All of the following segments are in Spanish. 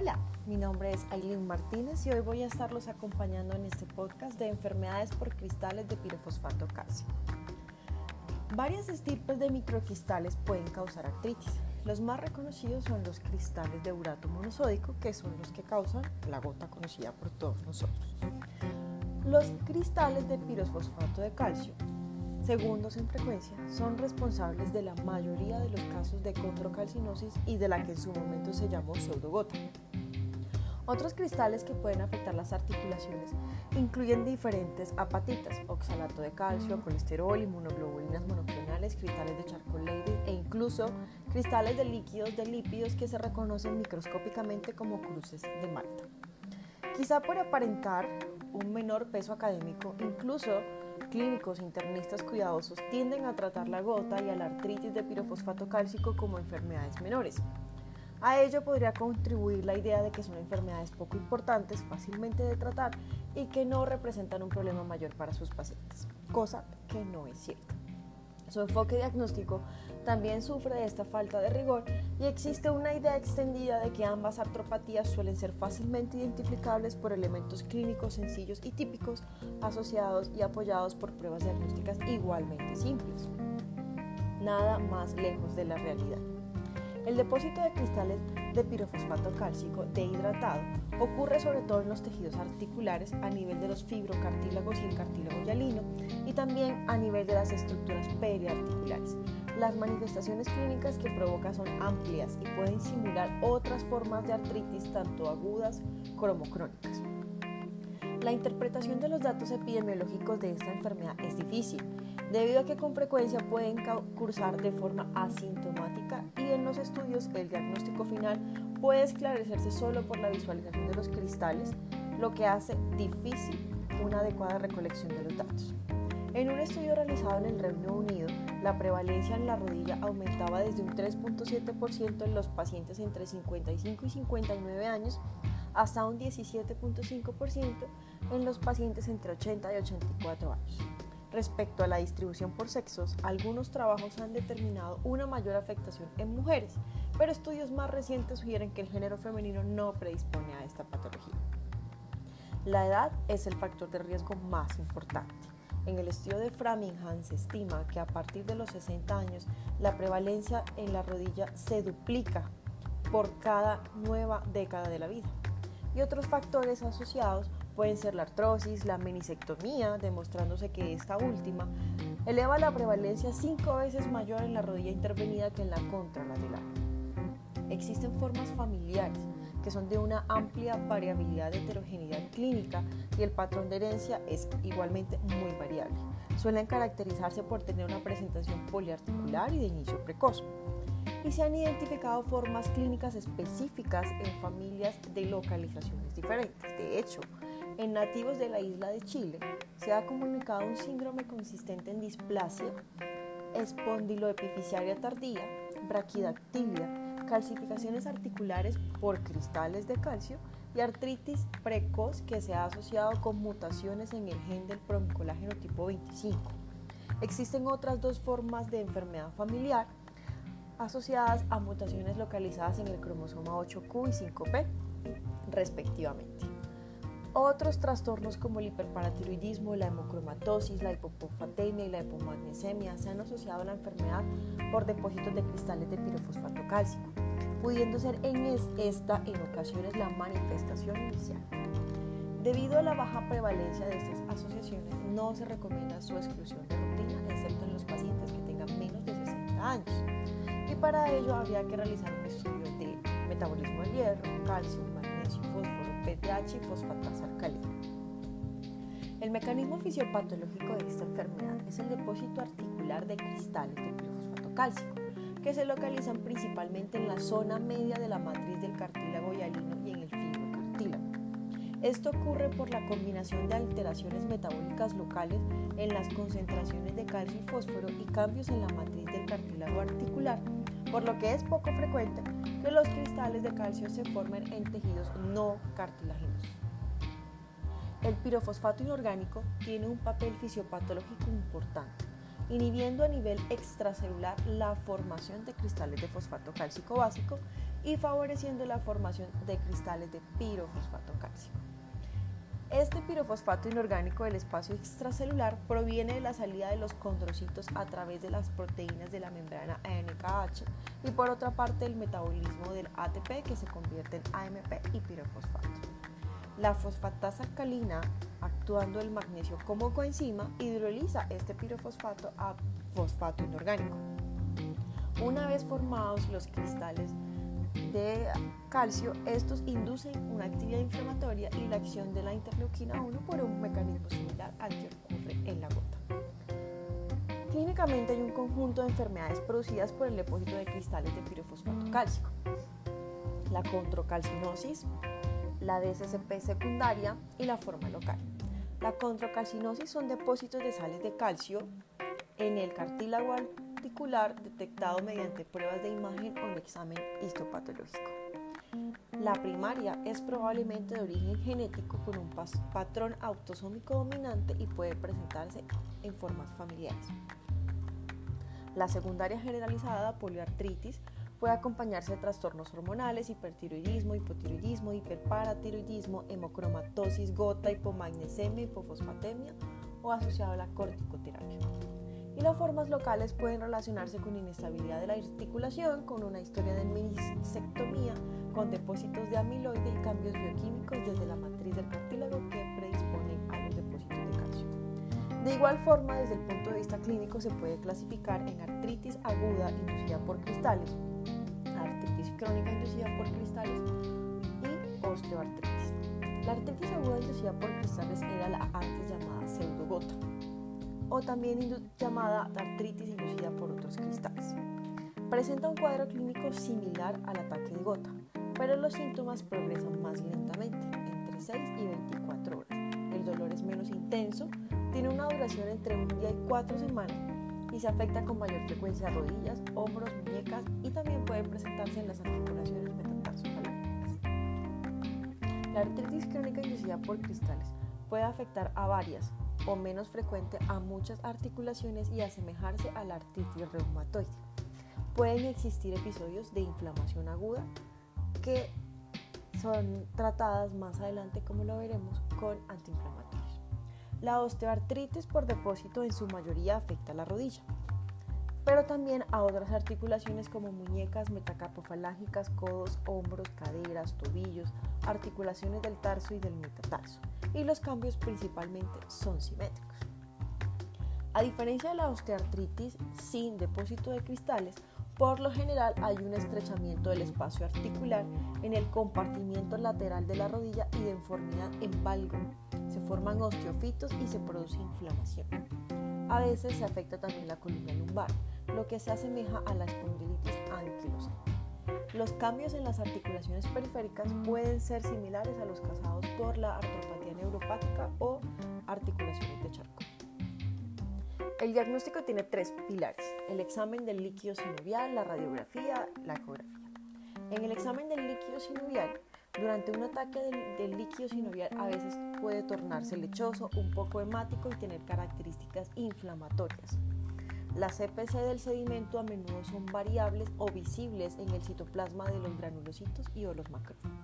Hola, mi nombre es Aileen Martínez y hoy voy a estarlos acompañando en este podcast de enfermedades por cristales de pirofosfato calcio. Varias estirpes de microcristales pueden causar artritis. Los más reconocidos son los cristales de urato monosódico, que son los que causan la gota conocida por todos nosotros. Los cristales de pirofosfato de calcio segundos en frecuencia, son responsables de la mayoría de los casos de condrocalcinosis y de la que en su momento se llamó pseudogota. Otros cristales que pueden afectar las articulaciones incluyen diferentes apatitas, oxalato de calcio, colesterol, inmunoglobulinas monoclonales, cristales de charcoal e incluso cristales de líquidos de lípidos que se reconocen microscópicamente como cruces de Malta. Quizá por aparentar un menor peso académico, incluso clínicos internistas cuidadosos tienden a tratar la gota y a la artritis de pirofosfato cálcico como enfermedades menores. A ello podría contribuir la idea de que son enfermedades poco importantes, fácilmente de tratar y que no representan un problema mayor para sus pacientes, cosa que no es cierta. Su enfoque diagnóstico también sufre de esta falta de rigor y existe una idea extendida de que ambas artropatías suelen ser fácilmente identificables por elementos clínicos sencillos y típicos asociados y apoyados por pruebas diagnósticas igualmente simples. Nada más lejos de la realidad. El depósito de cristales de pirofosfato cálcico dehidratado ocurre sobre todo en los tejidos articulares a nivel de los fibrocartílagos y el cartílago hialino y también a nivel de las estructuras periarticulares. Las manifestaciones clínicas que provoca son amplias y pueden simular otras formas de artritis tanto agudas como crónicas. La interpretación de los datos epidemiológicos de esta enfermedad es difícil, debido a que con frecuencia pueden cursar de forma asintomática en los estudios el diagnóstico final puede esclarecerse solo por la visualización de los cristales, lo que hace difícil una adecuada recolección de los datos. En un estudio realizado en el Reino Unido, la prevalencia en la rodilla aumentaba desde un 3.7% en los pacientes entre 55 y 59 años hasta un 17.5% en los pacientes entre 80 y 84 años. Respecto a la distribución por sexos, algunos trabajos han determinado una mayor afectación en mujeres, pero estudios más recientes sugieren que el género femenino no predispone a esta patología. La edad es el factor de riesgo más importante. En el estudio de Framingham se estima que a partir de los 60 años la prevalencia en la rodilla se duplica por cada nueva década de la vida y otros factores asociados pueden ser la artrosis, la menisectomía, demostrándose que esta última eleva la prevalencia cinco veces mayor en la rodilla intervenida que en la contralateral. Existen formas familiares que son de una amplia variabilidad de heterogeneidad clínica y el patrón de herencia es igualmente muy variable. Suelen caracterizarse por tener una presentación poliarticular y de inicio precoz y se han identificado formas clínicas específicas en familias de localizaciones diferentes. De hecho, en nativos de la isla de Chile se ha comunicado un síndrome consistente en displasia espondiloepificiaria tardía, braquidactilia, calcificaciones articulares por cristales de calcio y artritis precoz que se ha asociado con mutaciones en el gen del promicolágeno tipo 25. Existen otras dos formas de enfermedad familiar asociadas a mutaciones localizadas en el cromosoma 8q y 5p, respectivamente. Otros trastornos como el hiperparatiroidismo, la hemocromatosis, la hipopofatemia y la hipomagnesemia se han asociado a la enfermedad por depósitos de cristales de pirofosfato cálcico, pudiendo ser en esta en ocasiones la manifestación inicial. Debido a la baja prevalencia de estas asociaciones, no se recomienda su exclusión de rutina, excepto en los pacientes que tengan menos de 60 años y para ello habría que realizar un estudio de metabolismo del hierro, calcio, PTH y fosfatasa alcalina. El mecanismo fisiopatológico de esta enfermedad es el depósito articular de cristales de pirofosfato cálcico, que se localizan principalmente en la zona media de la matriz del cartílago hialino y en el fibrocartílago. Esto ocurre por la combinación de alteraciones metabólicas locales en las concentraciones de calcio y fósforo y cambios en la matriz del cartílago articular por lo que es poco frecuente que los cristales de calcio se formen en tejidos no cartilaginosos. El pirofosfato inorgánico tiene un papel fisiopatológico importante, inhibiendo a nivel extracelular la formación de cristales de fosfato cálcico básico y favoreciendo la formación de cristales de pirofosfato cálcico. Este pirofosfato inorgánico del espacio extracelular proviene de la salida de los condrocitos a través de las proteínas de la membrana ANKH y por otra parte el metabolismo del ATP que se convierte en AMP y pirofosfato. La fosfatasa alcalina, actuando el magnesio como coenzima, hidroliza este pirofosfato a fosfato inorgánico. Una vez formados los cristales de calcio, estos inducen una actividad inflamatoria y la acción de la interleuquina 1 por un mecanismo similar al que ocurre en la gota. Clínicamente hay un conjunto de enfermedades producidas por el depósito de cristales de pirofosfato cálcico. La controcalcinosis, la DSCP secundaria y la forma local. La controcalcinosis son depósitos de sales de calcio en el cartílago articular detectado mediante pruebas de imagen o un examen histopatológico. La primaria es probablemente de origen genético con un patrón autosómico dominante y puede presentarse en formas familiares. La secundaria generalizada, poliartritis, puede acompañarse de trastornos hormonales, hipertiroidismo, hipotiroidismo, hiperparatiroidismo, hemocromatosis, gota, hipomagnesemia, hipofosfatemia o asociado a la corticoterapia y las formas locales pueden relacionarse con inestabilidad de la articulación, con una historia de menisectomía, con depósitos de amiloide y cambios bioquímicos desde la matriz del cartílago que predisponen a los depósitos de calcio. De igual forma, desde el punto de vista clínico, se puede clasificar en artritis aguda inducida por cristales, artritis crónica inducida por cristales y osteoartritis. La artritis aguda inducida por cristales era la antes llamada pseudogota o también llamada artritis inducida por otros cristales. Presenta un cuadro clínico similar al ataque de gota, pero los síntomas progresan más lentamente, entre 6 y 24 horas. El dolor es menos intenso, tiene una duración entre un día y cuatro semanas y se afecta con mayor frecuencia a rodillas, hombros, muñecas y también puede presentarse en las articulaciones metatarsofalángicas. La artritis crónica inducida por cristales puede afectar a varias, o menos frecuente a muchas articulaciones y asemejarse a la artritis reumatoide. Pueden existir episodios de inflamación aguda que son tratadas más adelante, como lo veremos, con antiinflamatorios. La osteoartritis por depósito en su mayoría afecta a la rodilla, pero también a otras articulaciones como muñecas, metacarpofalángicas, codos, hombros, caderas, tobillos, articulaciones del tarso y del metatarso y los cambios principalmente son simétricos. A diferencia de la osteoartritis sin depósito de cristales, por lo general hay un estrechamiento del espacio articular en el compartimiento lateral de la rodilla y de deformidad en valgo. Se forman osteofitos y se produce inflamación. A veces se afecta también la columna lumbar, lo que se asemeja a la espondilitis anquilosa. Los cambios en las articulaciones periféricas pueden ser similares a los causados por la artropatía neuropática o articulaciones de charco. El diagnóstico tiene tres pilares, el examen del líquido sinovial, la radiografía, la ecografía. En el examen del líquido sinovial, durante un ataque del, del, líquido sinovial a veces puede tornarse lechoso, un poco hemático y tener características inflamatorias. Las CPC del sedimento a menudo son variables o visibles en el citoplasma de los granulocitos y o los macrófagos.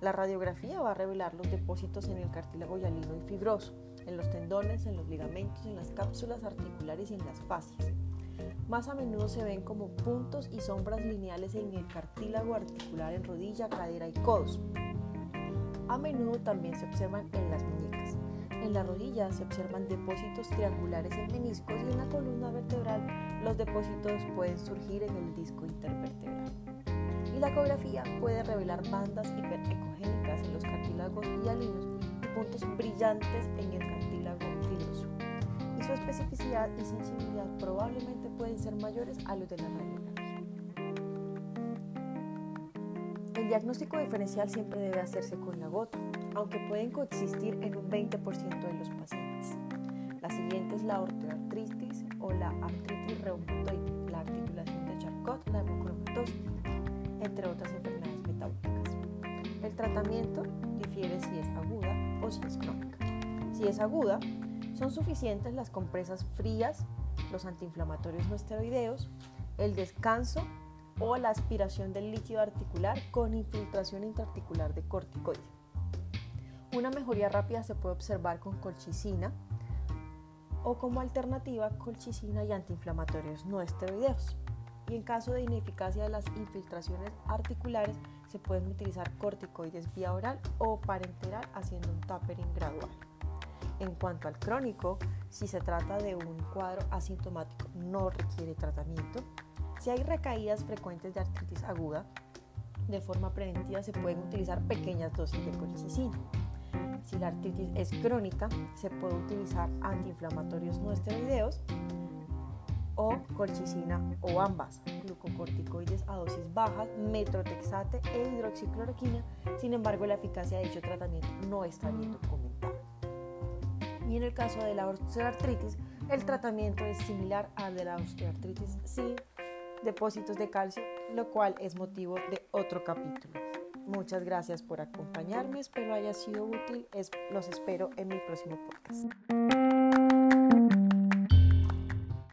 La radiografía va a revelar los depósitos en el cartílago hialino y fibroso, en los tendones, en los ligamentos, en las cápsulas articulares y en las fascias. Más a menudo se ven como puntos y sombras lineales en el cartílago articular en rodilla, cadera y codos. A menudo también se observan en las muñecas. En la rodilla se observan depósitos triangulares en meniscos y en la columna vertebral los depósitos pueden surgir en el disco intervertebral. Y la ecografía puede revelar bandas hiperecogénicas en los cartílagos hialinos y puntos brillantes en el cartílago fibroso. Y su especificidad y sensibilidad probablemente pueden ser mayores a los de la radiografía. Diagnóstico diferencial siempre debe hacerse con la gota, aunque pueden coexistir en un 20% de los pacientes. La siguiente es la ortoartritis o la artritis reumatoide, la articulación de Charcot, la hemocromatosis, entre otras enfermedades metabólicas. El tratamiento difiere si es aguda o si es crónica. Si es aguda, son suficientes las compresas frías, los antiinflamatorios no esteroideos, el descanso o la aspiración del líquido articular con infiltración intraarticular de corticoide. Una mejoría rápida se puede observar con colchicina o como alternativa colchicina y antiinflamatorios no esteroideos. Y en caso de ineficacia de las infiltraciones articulares, se pueden utilizar corticoides vía oral o parenteral haciendo un tapering gradual. En cuanto al crónico, si se trata de un cuadro asintomático, no requiere tratamiento. Si hay recaídas frecuentes de artritis aguda, de forma preventiva se pueden utilizar pequeñas dosis de colchicina. Si la artritis es crónica, se puede utilizar antiinflamatorios no esteroideos o colchicina o ambas, glucocorticoides a dosis bajas, metrotexate e hidroxicloroquina. Sin embargo, la eficacia de dicho tratamiento no está bien documentada. Y en el caso de la osteoartritis, el tratamiento es similar al de la osteoartritis sin depósitos de calcio, lo cual es motivo de otro capítulo. Muchas gracias por acompañarme, espero haya sido útil, los espero en mi próximo podcast.